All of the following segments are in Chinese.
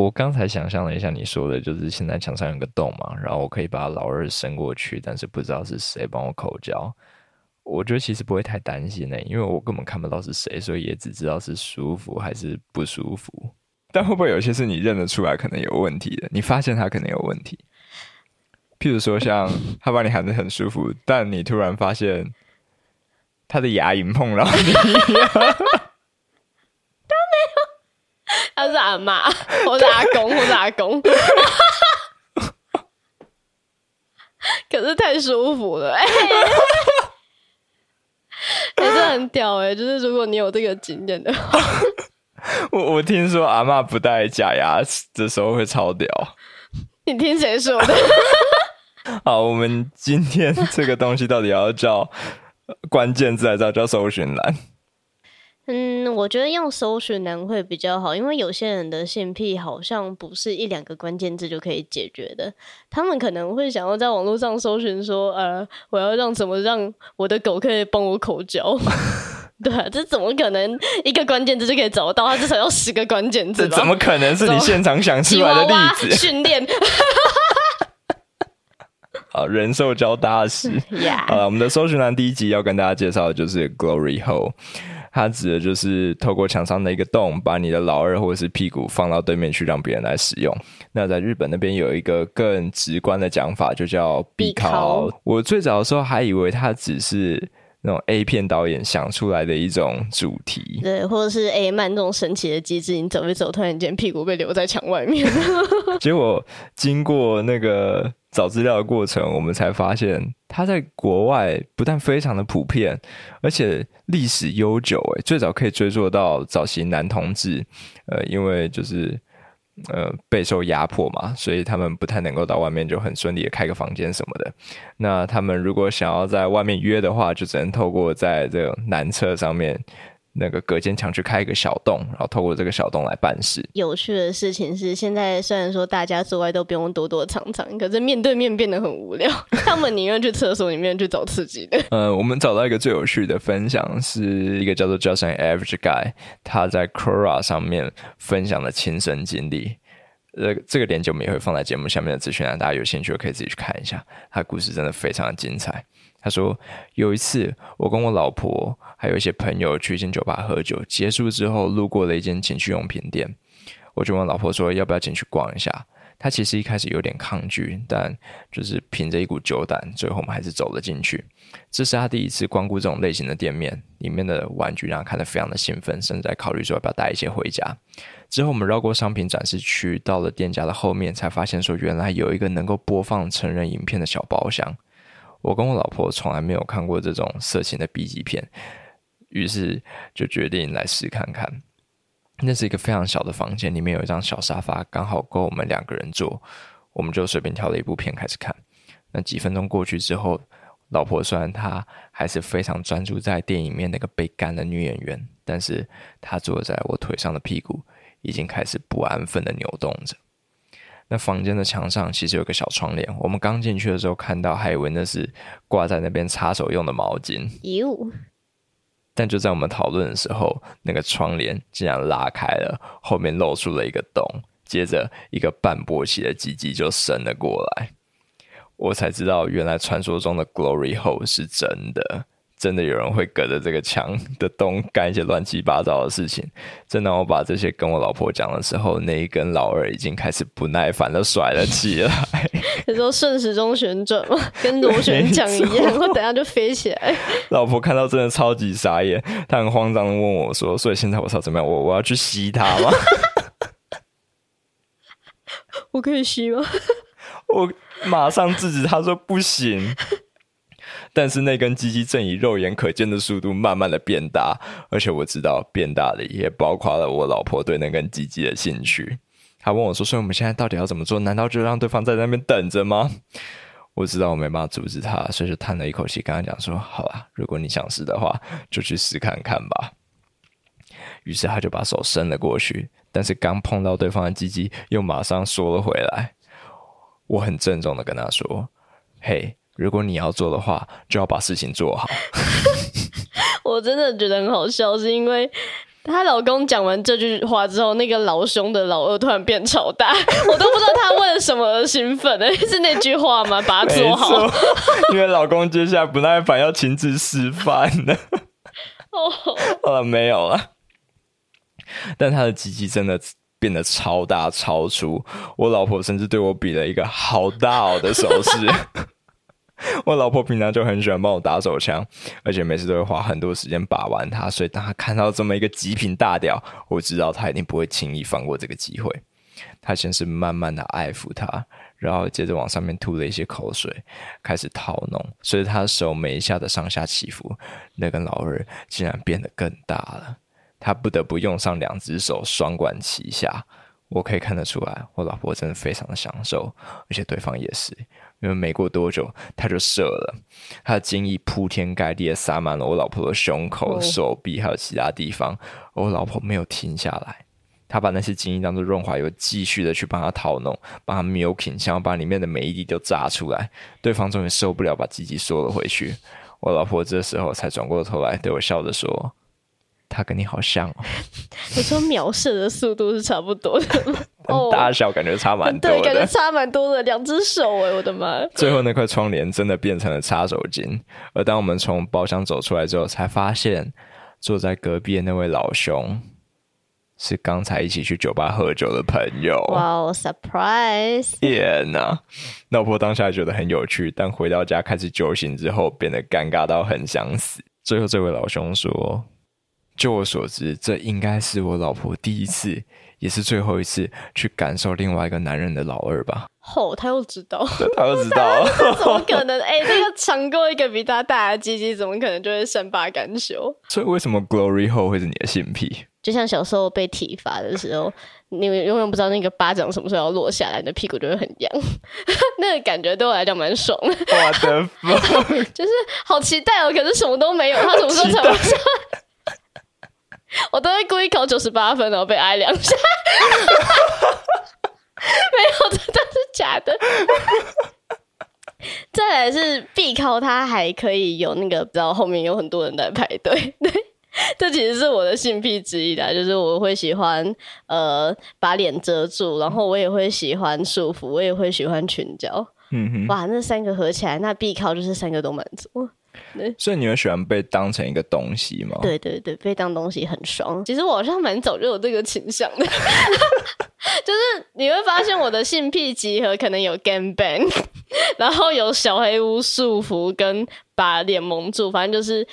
我刚才想象了一下你说的，就是现在墙上有个洞嘛，然后我可以把老二伸过去，但是不知道是谁帮我口交。我觉得其实不会太担心呢，因为我根本看不到是谁，所以也只知道是舒服还是不舒服。但会不会有些是你认得出来可能有问题的？你发现他可能有问题，譬如说像他把你喊得很舒服，但你突然发现他的牙龈碰到你。他是阿妈，我是阿公，我是阿公。可是太舒服了。也是很屌哎、欸，就是如果你有这个经验的话，我我听说阿妈不戴假牙的时候会超屌。你听谁说的？好，我们今天这个东西到底要叫关键字还是要叫搜寻栏？嗯，我觉得用搜寻栏会比较好，因为有些人的性癖好像不是一两个关键字就可以解决的。他们可能会想要在网络上搜寻说，呃，我要让怎么让我的狗可以帮我口交？对啊，这怎么可能一个关键字就可以找到？它至少要十个关键字。这怎么可能是你现场想出来的例子？训练。好，人兽交大师。了，我们的搜寻栏第一集要跟大家介绍的就是 Glory Hole。它指的就是透过墙上的一个洞，把你的老二或者是屁股放到对面去，让别人来使用。那在日本那边有一个更直观的讲法，就叫闭尻。我最早的时候还以为它只是那种 A 片导演想出来的一种主题，对，或者是 A 漫这种神奇的机制，你走一走，突然间屁股被留在墙外面。结果经过那个。找资料的过程，我们才发现，它在国外不但非常的普遍，而且历史悠久。诶，最早可以追溯到早期男同志，呃，因为就是呃备受压迫嘛，所以他们不太能够到外面就很顺利的开个房间什么的。那他们如果想要在外面约的话，就只能透过在这个男厕上面。那个隔间墙去开一个小洞，然后透过这个小洞来办事。有趣的事情是，现在虽然说大家之外都不用躲躲藏藏，可是面对面变得很无聊。他们宁愿去厕所里面去找刺激的。呃，我们找到一个最有趣的分享，是一个叫做 Just an Average Guy，他在 Quora 上面分享的亲身经历。呃，这个链接我们也会放在节目下面的资讯栏，大家有兴趣可以自己去看一下。他故事真的非常的精彩。他说，有一次我跟我老婆还有一些朋友去一间酒吧喝酒，结束之后路过了一间情趣用品店，我就问老婆说要不要进去逛一下。她其实一开始有点抗拒，但就是凭着一股酒胆，最后我们还是走了进去。这是她第一次光顾这种类型的店面，里面的玩具让她看得非常的兴奋，甚至在考虑说要不要带一些回家。之后我们绕过商品展示区，到了店家的后面，才发现说原来有一个能够播放成人影片的小包厢。我跟我老婆从来没有看过这种色情的 B 级片，于是就决定来试看看。那是一个非常小的房间，里面有一张小沙发，刚好够我们两个人坐。我们就随便挑了一部片开始看。那几分钟过去之后，老婆虽然她还是非常专注在电影里面那个被干的女演员，但是她坐在我腿上的屁股已经开始不安分的扭动着。那房间的墙上其实有个小窗帘，我们刚进去的时候看到，还以为那是挂在那边擦手用的毛巾。哟！但就在我们讨论的时候，那个窗帘竟然拉开了，后面露出了一个洞，接着一个半勃起的鸡鸡就伸了过来。我才知道，原来传说中的 Glory Hole 是真的。真的有人会隔着这个墙的洞干一些乱七八糟的事情。正当我把这些跟我老婆讲的时候，那一根老二已经开始不耐烦的甩了起来。你说顺时钟旋转吗？跟螺旋桨一样，我等下就飞起来。老婆看到真的超级傻眼，她很慌张的问我说：“所以现在我操怎么样？我我要去吸它吗？” 我可以吸吗？我马上制止他说：“不行。”但是那根鸡鸡正以肉眼可见的速度慢慢的变大，而且我知道变大的也包括了我老婆对那根鸡鸡的兴趣。她问我说：“所以我们现在到底要怎么做？难道就让对方在那边等着吗？” 我知道我没办法阻止她，所以就叹了一口气，跟她讲说：“好啦，如果你想试的话，就去试看看吧。”于是她就把手伸了过去，但是刚碰到对方的鸡鸡，又马上缩了回来。我很郑重的跟她说：“嘿。”如果你要做的话，就要把事情做好。我真的觉得很好笑，是因为她老公讲完这句话之后，那个老兄的老二突然变超大，我都不知道他为了什么而兴奋的，是那句话吗？把它做好，因为老公接下来不耐烦要亲自示范了。哦，好了，没有了。但他的鸡鸡真的变得超大超粗，我老婆甚至对我比了一个好大哦的手势。我老婆平常就很喜欢帮我打手枪，而且每次都会花很多时间把玩它，所以当她看到这么一个极品大屌，我知道她一定不会轻易放过这个机会。她先是慢慢的爱抚它，然后接着往上面吐了一些口水，开始掏弄。随着她的手每一下的上下起伏，那根老二竟然变得更大了。她不得不用上两只手双管齐下。我可以看得出来，我老婆真的非常的享受，而且对方也是。因为没过多久，他就射了，他的精液铺天盖地的洒满了我老婆的胸口、oh. 手臂，还有其他地方。我老婆没有停下来，她把那些精液当做润滑油，继续的去帮他掏弄，帮他 milking，想要把里面的每一滴都榨出来。对方终于受不了，把鸡鸡缩了回去。我老婆这时候才转过头来对我笑着说。他跟你好像哦，你说秒射的速度是差不多的，大小感觉差蛮多的，对，感觉差蛮多的，两只手哎，我的妈！最后那块窗帘真的变成了擦手巾，而当我们从包厢走出来之后，才发现坐在隔壁的那位老兄是刚才一起去酒吧喝酒的朋友。哇哦，surprise！天哪，老婆当下觉得很有趣，但回到家开始酒醒之后，变得尴尬到很想死。最后这位老兄说。就我所知，这应该是我老婆第一次，也是最后一次去感受另外一个男人的老二吧。哦，他 又知道，他又知道，怎么可能？哎、欸，这个尝过一个比他大的鸡鸡，怎么可能就会善罢甘休？所以为什么 Glory Hole 会是你的性癖？就像小时候被体罚的时候，你永远不知道那个巴掌什么时候要落下来，你的屁股就会很痒，那个感觉对我来讲蛮爽的。我的妈！就是好期待哦，可是什么都没有，他什么时候才会下来？我都会故意考九十八分，然后被挨两下。没有，这都是假的。再来是必考，它还可以有那个，不知道后面有很多人在排队。对，这其实是我的性癖之一的，就是我会喜欢呃把脸遮住，然后我也会喜欢束缚，我也会喜欢裙角。嗯哼，哇，那三个合起来，那必考就是三个都满足。所以你会喜欢被当成一个东西吗？对对对，被当东西很爽。其实我好像蛮早就有这个倾向的，就是你会发现我的性癖集合可能有 Game bang，然后有小黑屋束缚跟把脸蒙住，反正就是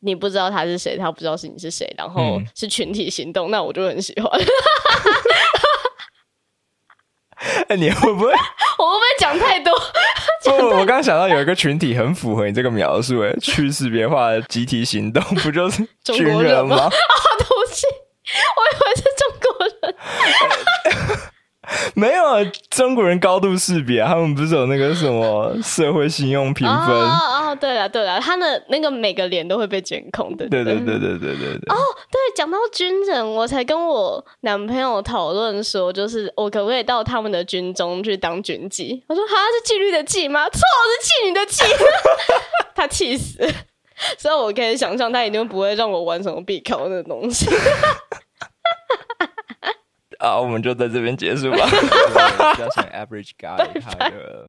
你不知道他是谁，他不知道是你是谁，然后是群体行动，嗯、那我就很喜欢。哎，你会不会？我会不会讲太多？不，我刚刚想到有一个群体很符合你这个描述，哎，去识别化的集体行动，不就是军人吗？啊，对不起，我以为是。没有啊，中国人高度识别，他们不是有那个什么社会信用评分？哦哦，对了对了，他的那个每个脸都会被监控的。对对对对对对对。哦，对，讲到军人，我才跟我男朋友讨论说，就是我可不可以到他们的军中去当军妓？我说哈，是纪律的纪吗？错，是妓女的妓。他气死，所以我可以想象他一定不会让我玩什么闭口的东西。好，我们就在这边结束吧。加上 Average Guy，他的。